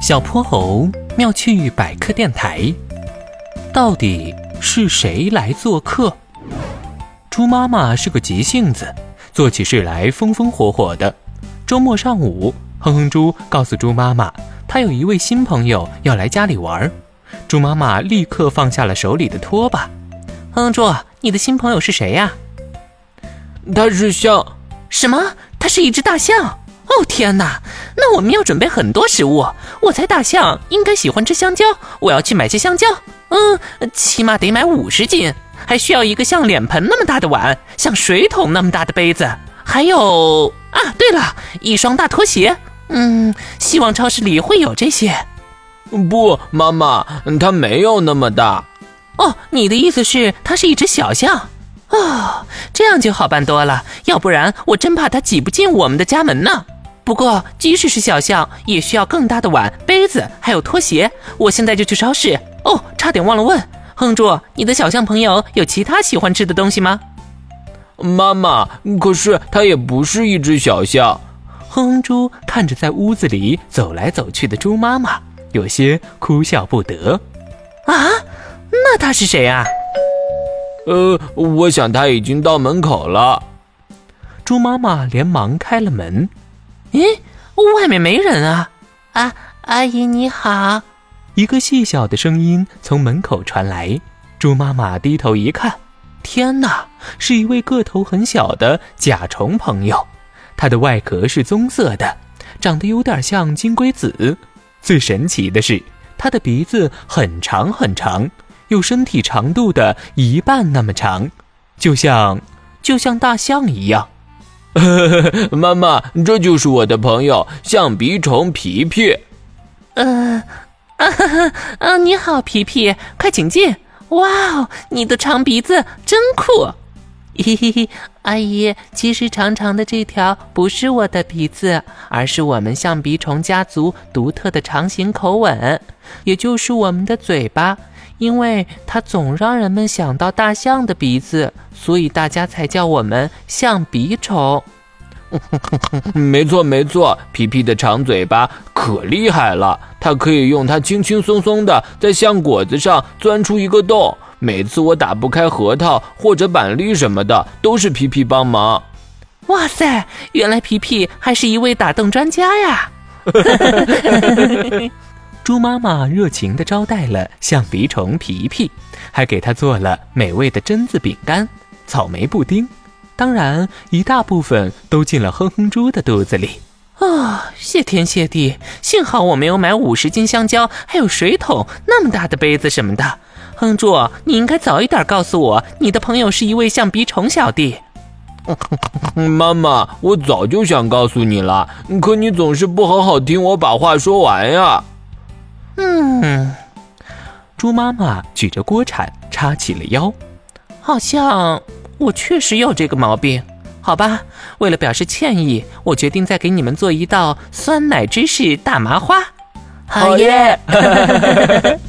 小泼猴妙趣百科电台，到底是谁来做客？猪妈妈是个急性子，做起事来风风火火的。周末上午，哼哼猪告诉猪妈妈，他有一位新朋友要来家里玩。猪妈妈立刻放下了手里的拖把。哼哼猪，你的新朋友是谁呀？他是象。什么？他是一只大象？哦天哪，那我们要准备很多食物。我猜大象应该喜欢吃香蕉，我要去买些香蕉。嗯，起码得买五十斤，还需要一个像脸盆那么大的碗，像水桶那么大的杯子，还有啊，对了，一双大拖鞋。嗯，希望超市里会有这些。不，妈妈，它没有那么大。哦，你的意思是它是一只小象？哦，这样就好办多了，要不然我真怕它挤不进我们的家门呢。不过，即使是小象，也需要更大的碗、杯子，还有拖鞋。我现在就去超市。哦，差点忘了问，哼猪，你的小象朋友有其他喜欢吃的东西吗？妈妈，可是它也不是一只小象。哼猪看着在屋子里走来走去的猪妈妈，有些哭笑不得。啊，那他是谁啊？呃，我想他已经到门口了。猪妈妈连忙开了门。咦，外面没人啊！啊，阿姨你好。一个细小的声音从门口传来。猪妈妈低头一看，天哪，是一位个头很小的甲虫朋友。它的外壳是棕色的，长得有点像金龟子。最神奇的是，它的鼻子很长很长，有身体长度的一半那么长，就像就像大象一样。妈妈，这就是我的朋友象鼻虫皮皮。呃，啊哈哈，啊，你好，皮皮，快请进。哇哦，你的长鼻子真酷。嘿 嘿嘿，阿姨，其实长长的这条不是我的鼻子，而是我们象鼻虫家族独特的长形口吻，也就是我们的嘴巴。因为它总让人们想到大象的鼻子，所以大家才叫我们象鼻虫。没错没错，皮皮的长嘴巴可厉害了，它可以用它轻轻松松的在橡果子上钻出一个洞。每次我打不开核桃或者板栗什么的，都是皮皮帮忙。哇塞，原来皮皮还是一位打洞专家呀！猪妈妈热情地招待了象鼻虫皮皮，还给他做了美味的榛子饼干、草莓布丁，当然一大部分都进了哼哼猪的肚子里。啊，谢天谢地，幸好我没有买五十斤香蕉，还有水桶那么大的杯子什么的。哼猪，你应该早一点告诉我，你的朋友是一位象鼻虫小弟。妈妈，我早就想告诉你了，可你总是不好好听我把话说完呀。嗯，猪妈妈举着锅铲叉起了腰，好像我确实有这个毛病。好吧，为了表示歉意，我决定再给你们做一道酸奶芝士大麻花。好耶！